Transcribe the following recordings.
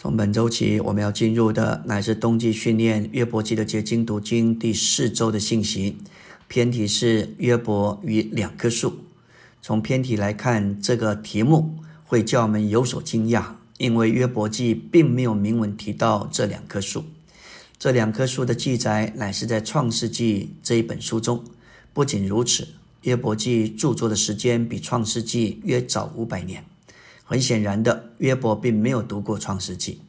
从本周起，我们要进入的乃是冬季训练约伯记的结晶读经第四周的信息。偏题是约伯与两棵树。从偏题来看，这个题目会叫我们有所惊讶，因为约伯记并没有明文提到这两棵树。这两棵树的记载乃是在创世纪这一本书中。不仅如此，约伯记著作的时间比创世纪约早五百年。很显然的，约伯并没有读过《创世纪》，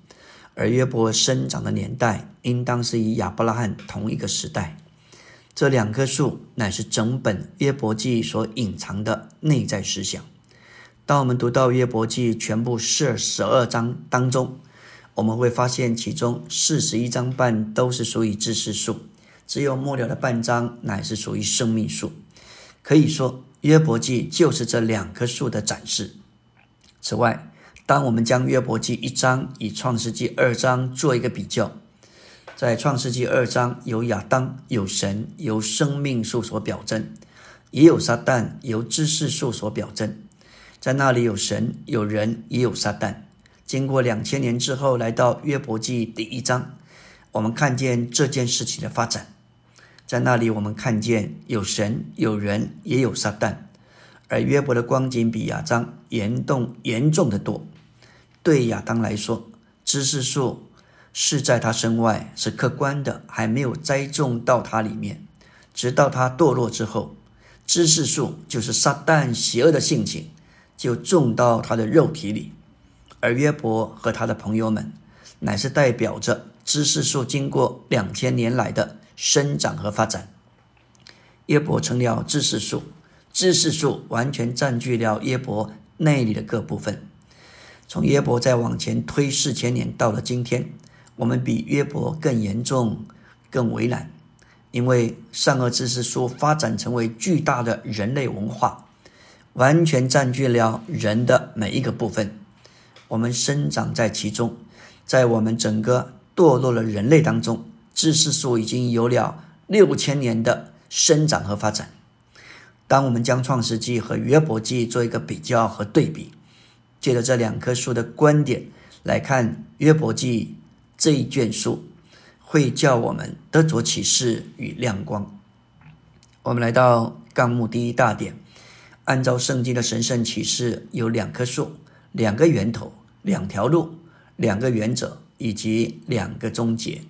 而约伯生长的年代应当是与亚伯拉罕同一个时代。这两棵树乃是整本约伯记所隐藏的内在思想。当我们读到约伯记全部四十二章当中，我们会发现其中四十一章半都是属于知识树，只有末了的半章乃是属于生命树。可以说，约伯记就是这两棵树的展示。此外，当我们将约伯记一章与创世纪二章做一个比较，在创世纪二章有亚当、有神、由生命树所表征，也有撒旦由知识树所表征。在那里有神、有人，也有撒旦。经过两千年之后，来到约伯记第一章，我们看见这件事情的发展。在那里，我们看见有神、有人，也有撒旦。而约伯的光景比亚当严重严重的多。对亚当来说，知识树是在他身外，是客观的，还没有栽种到他里面。直到他堕落之后，知识树就是撒旦邪恶的性情，就种到他的肉体里。而约伯和他的朋友们，乃是代表着知识树经过两千年来的生长和发展。约伯成了知识树。知识树完全占据了耶伯内里的各部分。从耶伯再往前推四千年，到了今天，我们比约伯更严重、更为难，因为善恶知识树发展成为巨大的人类文化，完全占据了人的每一个部分。我们生长在其中，在我们整个堕落的人类当中，知识树已经有了六千年的生长和发展。当我们将创世纪和约伯记做一个比较和对比，借着这两棵树的观点来看约伯记这一卷书，会叫我们得着启示与亮光。我们来到纲目第一大点，按照圣经的神圣启示，有两棵树、两个源头、两条路、两个原则以及两个终结。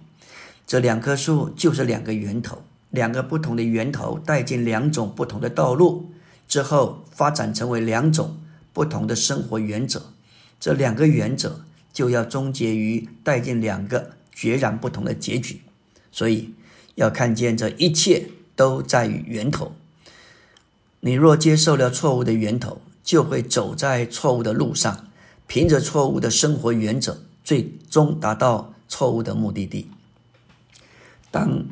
这两棵树就是两个源头。两个不同的源头带进两种不同的道路之后，发展成为两种不同的生活原则。这两个原则就要终结于带进两个截然不同的结局。所以，要看见这一切都在于源头。你若接受了错误的源头，就会走在错误的路上，凭着错误的生活原则，最终达到错误的目的地。当。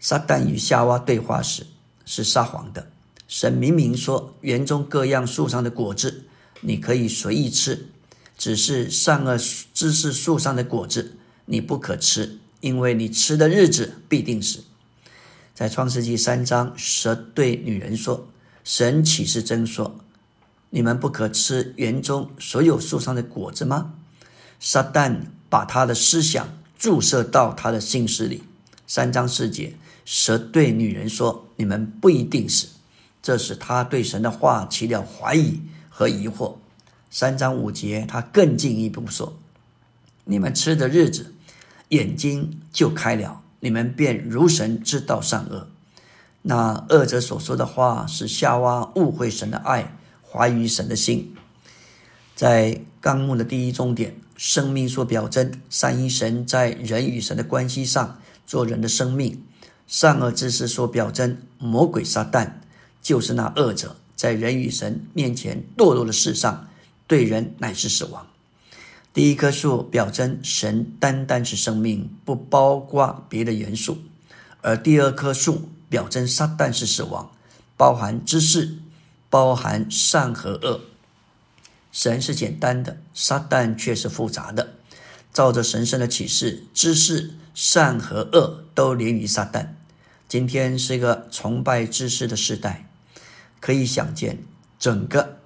撒旦与夏娃对话时是撒谎的。神明明说，园中各样树上的果子你可以随意吃，只是善恶知识树上的果子你不可吃，因为你吃的日子必定死。在创世纪三章，蛇对女人说：“神岂是真说，你们不可吃园中所有树上的果子吗？”撒旦把他的思想注射到他的心思里。三章四节。蛇对女人说：“你们不一定死。”这使他对神的话起了怀疑和疑惑。三章五节，他更进一步说：“你们吃的日子，眼睛就开了，你们便如神知道善恶。”那恶者所说的话，使夏娃误会神的爱，怀疑神的心。在纲目的第一重点，生命所表征三一神在人与神的关系上做人的生命。善恶之识所表征，魔鬼撒旦就是那恶者，在人与神面前堕落的世上，对人乃是死亡。第一棵树表征神单单是生命，不包括别的元素；而第二棵树表征撒旦是死亡，包含知识，包含善和恶。神是简单的，撒旦却是复杂的。照着神圣的启示，知识、善和恶都连于撒旦。今天是一个崇拜知识的时代，可以想见，整个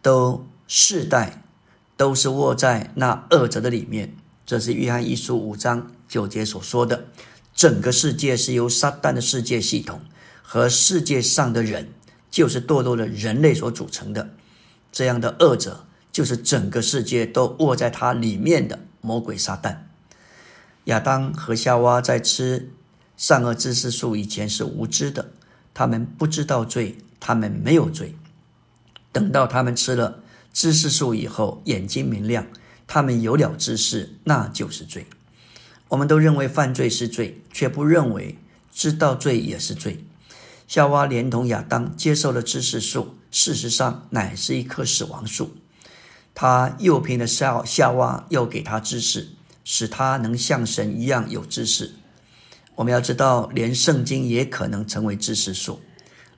都世代都是握在那二者的里面。这是约翰一书五章九节所说的。整个世界是由撒旦的世界系统和世界上的人，就是堕落的人类所组成的。这样的恶者，就是整个世界都握在他里面的魔鬼撒旦。亚当和夏娃在吃善恶知识树以前是无知的，他们不知道罪，他们没有罪。等到他们吃了知识树以后，眼睛明亮，他们有了知识，那就是罪。我们都认为犯罪是罪，却不认为知道罪也是罪。夏娃连同亚当接受了知识树，事实上乃是一棵死亡树。他诱骗了夏夏娃，要给他知识，使他能像神一样有知识。我们要知道，连圣经也可能成为知识树。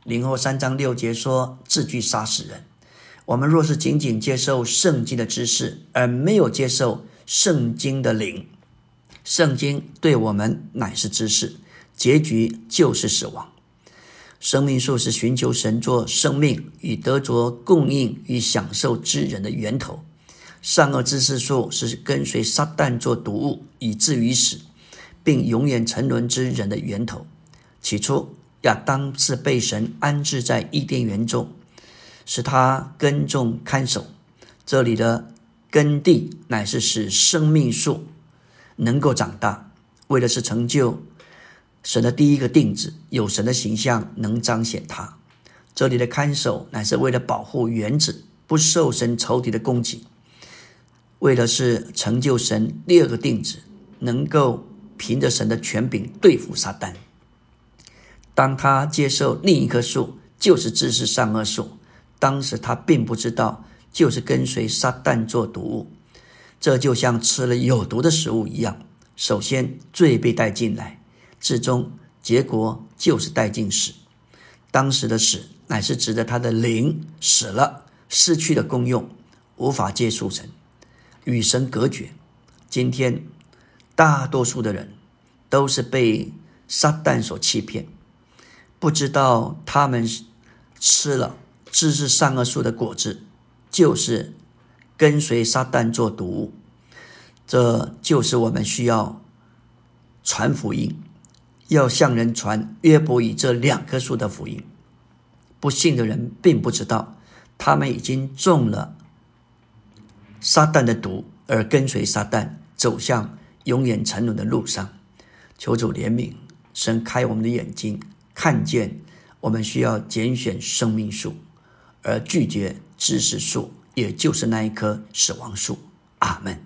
零后三章六节说：“字句杀死人。”我们若是仅仅接受圣经的知识，而没有接受圣经的灵，圣经对我们乃是知识，结局就是死亡。生命树是寻求神作生命与得着供应与享受之人的源头。善恶知识树是跟随撒旦做毒物以至于死，并永远沉沦之人的源头。起初，亚当是被神安置在伊甸园中，使他耕种看守。这里的耕地乃是使生命树。能够长大，为的是成就神的第一个定旨，有神的形象能彰显他。这里的看守乃是为了保护原子不受神仇敌的攻击，为的是成就神第二个定旨，能够凭着神的权柄对付撒旦。当他接受另一棵树，就是知识善恶树，当时他并不知道，就是跟随撒旦做毒物。这就像吃了有毒的食物一样，首先罪被带进来，最终结果就是带进死。当时的死乃是指着他的灵死了，失去了功用，无法接触神，与神隔绝。今天大多数的人都是被撒旦所欺骗，不知道他们吃了知识善恶树的果子，就是。跟随撒旦做毒物，这就是我们需要传福音，要向人传约伯与这两棵树的福音。不信的人并不知道，他们已经中了撒旦的毒，而跟随撒旦走向永远沉沦的路上。求主怜悯，神开我们的眼睛，看见我们需要拣选生命树，而拒绝知识树。也就是那一棵死亡树，阿门。